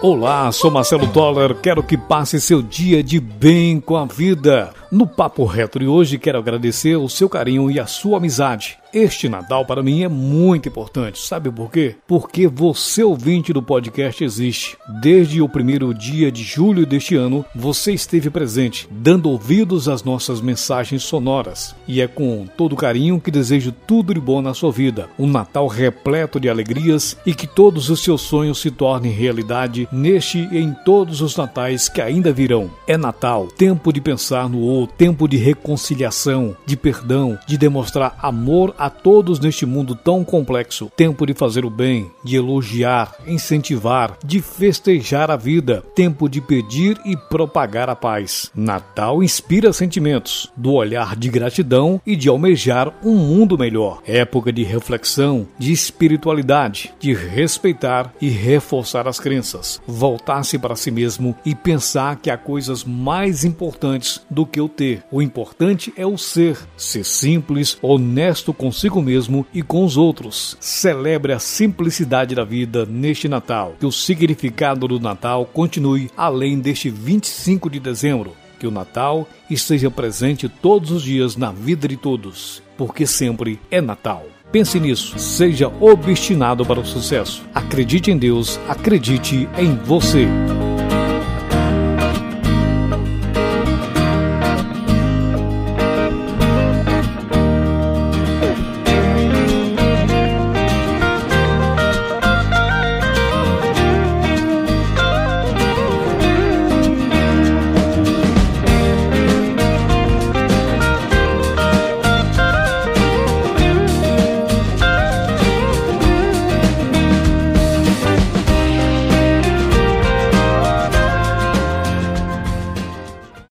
Olá, sou Marcelo Toller. Quero que passe seu dia de bem com a vida. No Papo Reto de hoje, quero agradecer o seu carinho e a sua amizade. Este Natal para mim é muito importante. Sabe por quê? Porque você, ouvinte do podcast, existe. Desde o primeiro dia de julho deste ano, você esteve presente, dando ouvidos às nossas mensagens sonoras. E é com todo carinho que desejo tudo de bom na sua vida. Um Natal repleto de alegrias e que todos os seus sonhos se tornem realidade neste e em todos os natais que ainda virão. É Natal, tempo de pensar no outro, tempo de reconciliação, de perdão, de demonstrar amor a todos neste mundo tão complexo. Tempo de fazer o bem, de elogiar, incentivar, de festejar a vida. Tempo de pedir e propagar a paz. Natal inspira sentimentos, do olhar de gratidão e de almejar um mundo melhor. Época de reflexão, de espiritualidade, de respeitar e reforçar as crenças. Voltar-se para si mesmo e pensar que há coisas mais importantes do que o ter. O importante é o ser, ser simples, honesto com consigo mesmo e com os outros. Celebre a simplicidade da vida neste Natal. Que o significado do Natal continue além deste 25 de dezembro. Que o Natal esteja presente todos os dias na vida de todos, porque sempre é Natal. Pense nisso, seja obstinado para o sucesso. Acredite em Deus, acredite em você.